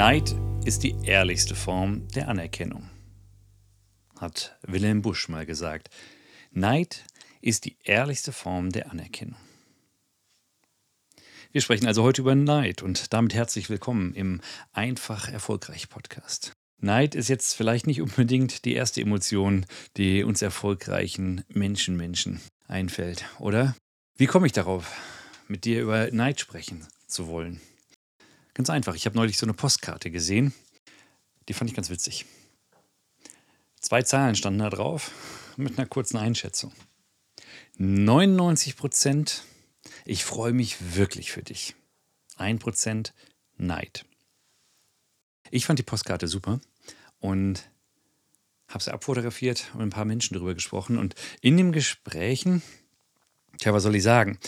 Neid ist die ehrlichste Form der Anerkennung, hat Wilhelm Busch mal gesagt. Neid ist die ehrlichste Form der Anerkennung. Wir sprechen also heute über Neid und damit herzlich willkommen im Einfach Erfolgreich Podcast. Neid ist jetzt vielleicht nicht unbedingt die erste Emotion, die uns erfolgreichen Menschen Menschen einfällt, oder? Wie komme ich darauf, mit dir über Neid sprechen zu wollen? Ganz einfach. Ich habe neulich so eine Postkarte gesehen. Die fand ich ganz witzig. Zwei Zahlen standen da drauf mit einer kurzen Einschätzung. 99 Prozent, ich freue mich wirklich für dich. 1 Prozent Neid. Ich fand die Postkarte super und habe sie abfotografiert und mit ein paar Menschen darüber gesprochen. Und in den Gesprächen, tja, was soll ich sagen?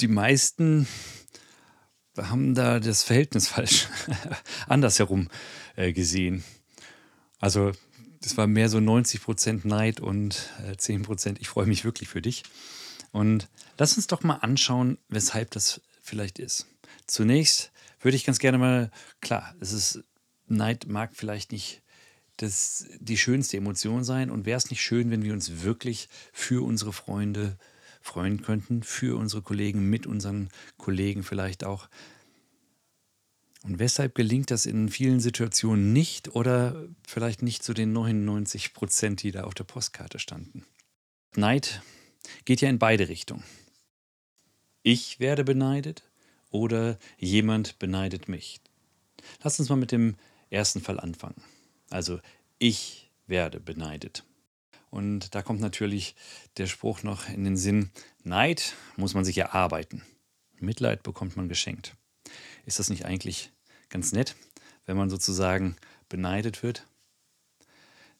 Die meisten haben da das Verhältnis falsch andersherum äh, gesehen. Also das war mehr so 90 Prozent Neid und äh, 10 Prozent, ich freue mich wirklich für dich. Und lass uns doch mal anschauen, weshalb das vielleicht ist. Zunächst würde ich ganz gerne mal, klar, es ist, Neid mag vielleicht nicht das, die schönste Emotion sein und wäre es nicht schön, wenn wir uns wirklich für unsere Freunde freuen könnten, für unsere Kollegen, mit unseren Kollegen vielleicht auch. Und weshalb gelingt das in vielen Situationen nicht oder vielleicht nicht zu den 99 Prozent, die da auf der Postkarte standen? Neid geht ja in beide Richtungen. Ich werde beneidet oder jemand beneidet mich. Lass uns mal mit dem ersten Fall anfangen. Also ich werde beneidet. Und da kommt natürlich der Spruch noch in den Sinn, Neid muss man sich erarbeiten. Mitleid bekommt man geschenkt. Ist das nicht eigentlich ganz nett, wenn man sozusagen beneidet wird?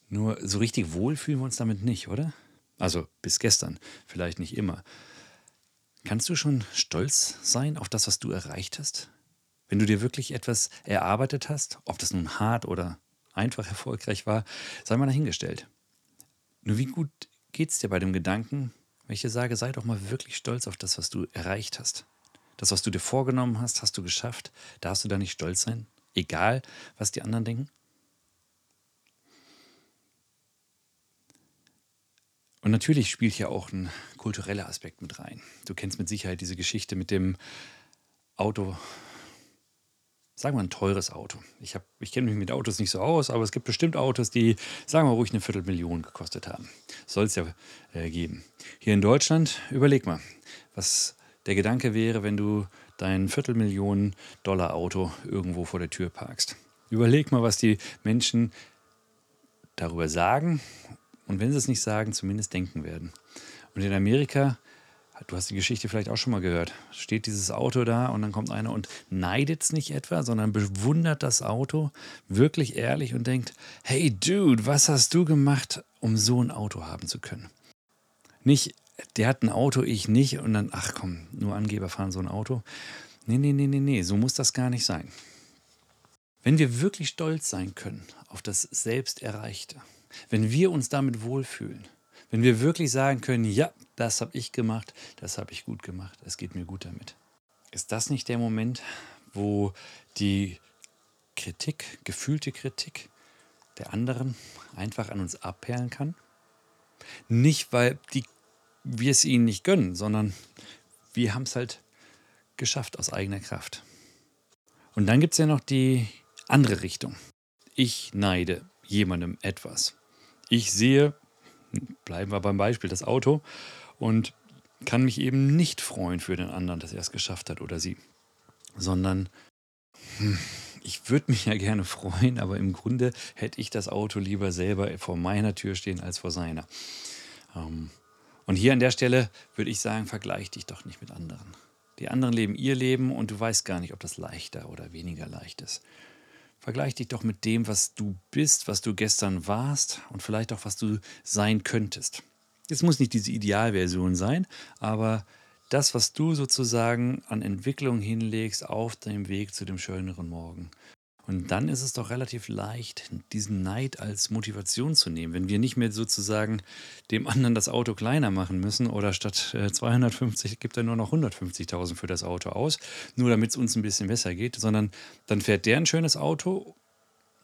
Nur so richtig wohl fühlen wir uns damit nicht, oder? Also bis gestern, vielleicht nicht immer. Kannst du schon stolz sein auf das, was du erreicht hast? Wenn du dir wirklich etwas erarbeitet hast, ob das nun hart oder einfach erfolgreich war, sei mal dahingestellt. Nur wie gut geht es dir bei dem Gedanken, wenn ich dir sage, sei doch mal wirklich stolz auf das, was du erreicht hast? Das, was du dir vorgenommen hast, hast du geschafft. Darfst du da nicht stolz sein? Egal, was die anderen denken? Und natürlich spielt hier auch ein kultureller Aspekt mit rein. Du kennst mit Sicherheit diese Geschichte mit dem Auto, sagen wir ein teures Auto. Ich, ich kenne mich mit Autos nicht so aus, aber es gibt bestimmt Autos, die, sagen wir ruhig, eine Viertelmillion gekostet haben. Soll es ja äh, geben. Hier in Deutschland, überleg mal, was der Gedanke wäre, wenn du dein Viertelmillionen Dollar Auto irgendwo vor der Tür parkst. Überleg mal, was die Menschen darüber sagen und wenn sie es nicht sagen, zumindest denken werden. Und in Amerika Du hast die Geschichte vielleicht auch schon mal gehört. Steht dieses Auto da und dann kommt einer und neidet es nicht etwa, sondern bewundert das Auto wirklich ehrlich und denkt, hey Dude, was hast du gemacht, um so ein Auto haben zu können? Nicht, der hat ein Auto, ich nicht und dann, ach komm, nur Angeber fahren so ein Auto. Nee, nee, nee, nee, nee, so muss das gar nicht sein. Wenn wir wirklich stolz sein können auf das Selbsterreichte, wenn wir uns damit wohlfühlen, wenn wir wirklich sagen können, ja, das habe ich gemacht, das habe ich gut gemacht, es geht mir gut damit. Ist das nicht der Moment, wo die Kritik, gefühlte Kritik der anderen einfach an uns abperlen kann? Nicht, weil die, wir es ihnen nicht gönnen, sondern wir haben es halt geschafft aus eigener Kraft. Und dann gibt es ja noch die andere Richtung. Ich neide jemandem etwas. Ich sehe, bleiben wir beim Beispiel, das Auto und kann mich eben nicht freuen für den anderen, dass er es geschafft hat oder sie, sondern hm, ich würde mich ja gerne freuen, aber im Grunde hätte ich das Auto lieber selber vor meiner Tür stehen als vor seiner. Ähm, und hier an der Stelle würde ich sagen, vergleich dich doch nicht mit anderen. Die anderen leben ihr Leben und du weißt gar nicht, ob das leichter oder weniger leicht ist. Vergleich dich doch mit dem, was du bist, was du gestern warst und vielleicht auch, was du sein könntest. Es muss nicht diese Idealversion sein, aber das, was du sozusagen an Entwicklung hinlegst auf deinem Weg zu dem schöneren Morgen. Und dann ist es doch relativ leicht, diesen Neid als Motivation zu nehmen, wenn wir nicht mehr sozusagen dem anderen das Auto kleiner machen müssen oder statt 250 äh, gibt er nur noch 150.000 für das Auto aus, nur damit es uns ein bisschen besser geht, sondern dann fährt der ein schönes Auto,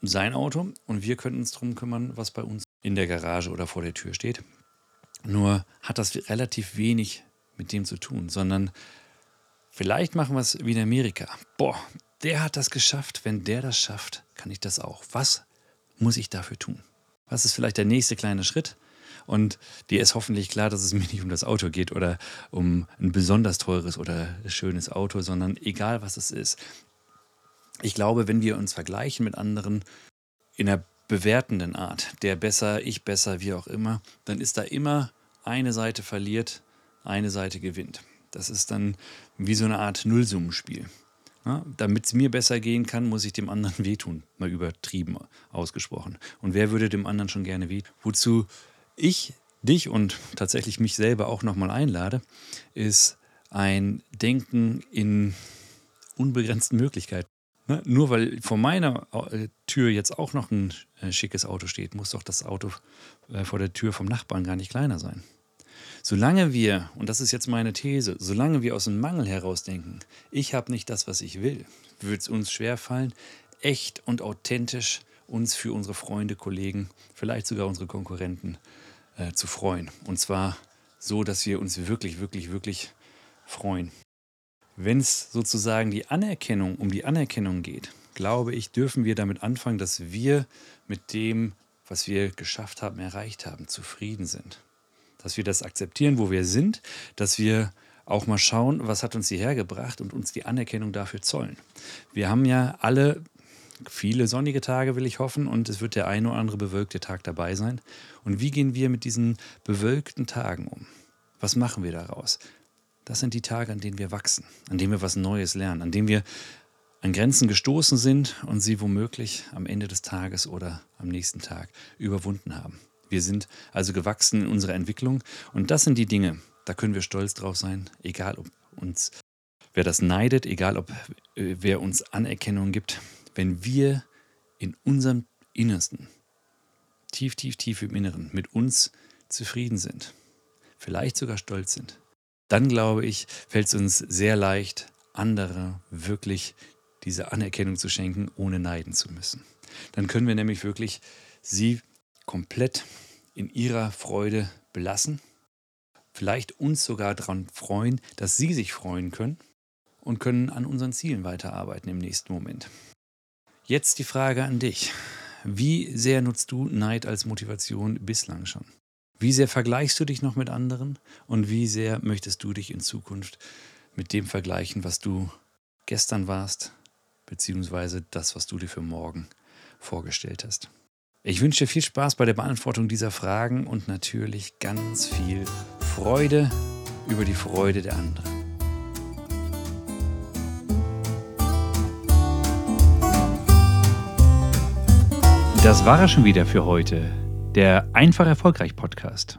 sein Auto, und wir können uns darum kümmern, was bei uns in der Garage oder vor der Tür steht. Nur hat das relativ wenig mit dem zu tun, sondern vielleicht machen wir es wie in Amerika. Boah, der hat das geschafft. Wenn der das schafft, kann ich das auch. Was muss ich dafür tun? Was ist vielleicht der nächste kleine Schritt? Und dir ist hoffentlich klar, dass es mir nicht um das Auto geht oder um ein besonders teures oder schönes Auto, sondern egal was es ist. Ich glaube, wenn wir uns vergleichen mit anderen in einer bewertenden Art, der besser, ich besser, wie auch immer, dann ist da immer eine Seite verliert, eine Seite gewinnt. Das ist dann wie so eine Art Nullsummenspiel. Ja, Damit es mir besser gehen kann, muss ich dem anderen wehtun. Mal übertrieben ausgesprochen. Und wer würde dem anderen schon gerne wehtun? Wozu ich dich und tatsächlich mich selber auch nochmal einlade, ist ein Denken in unbegrenzten Möglichkeiten. Ne? Nur weil vor meiner äh, Tür jetzt auch noch ein äh, schickes Auto steht, muss doch das Auto äh, vor der Tür vom Nachbarn gar nicht kleiner sein. Solange wir, und das ist jetzt meine These, solange wir aus dem Mangel heraus denken, ich habe nicht das, was ich will, wird es uns schwerfallen, echt und authentisch uns für unsere Freunde, Kollegen, vielleicht sogar unsere Konkurrenten äh, zu freuen. Und zwar so, dass wir uns wirklich, wirklich, wirklich freuen. Wenn es sozusagen die Anerkennung um die Anerkennung geht, glaube ich, dürfen wir damit anfangen, dass wir mit dem, was wir geschafft haben, erreicht haben, zufrieden sind dass wir das akzeptieren, wo wir sind, dass wir auch mal schauen, was hat uns hierher gebracht und uns die Anerkennung dafür zollen. Wir haben ja alle viele sonnige Tage, will ich hoffen, und es wird der ein oder andere bewölkte Tag dabei sein. Und wie gehen wir mit diesen bewölkten Tagen um? Was machen wir daraus? Das sind die Tage, an denen wir wachsen, an denen wir was Neues lernen, an denen wir an Grenzen gestoßen sind und sie womöglich am Ende des Tages oder am nächsten Tag überwunden haben. Wir sind also gewachsen in unserer Entwicklung und das sind die Dinge, da können wir stolz drauf sein, egal ob uns wer das neidet, egal ob äh, wer uns Anerkennung gibt, wenn wir in unserem Innersten, tief, tief, tief im Inneren, mit uns zufrieden sind, vielleicht sogar stolz sind, dann glaube ich, fällt es uns sehr leicht, andere wirklich diese Anerkennung zu schenken, ohne neiden zu müssen. Dann können wir nämlich wirklich sie komplett in ihrer Freude belassen, vielleicht uns sogar daran freuen, dass sie sich freuen können und können an unseren Zielen weiterarbeiten im nächsten Moment. Jetzt die Frage an dich. Wie sehr nutzt du Neid als Motivation bislang schon? Wie sehr vergleichst du dich noch mit anderen und wie sehr möchtest du dich in Zukunft mit dem vergleichen, was du gestern warst, beziehungsweise das, was du dir für morgen vorgestellt hast? Ich wünsche dir viel Spaß bei der Beantwortung dieser Fragen und natürlich ganz viel Freude über die Freude der anderen. Das war es schon wieder für heute. Der Einfach Erfolgreich Podcast.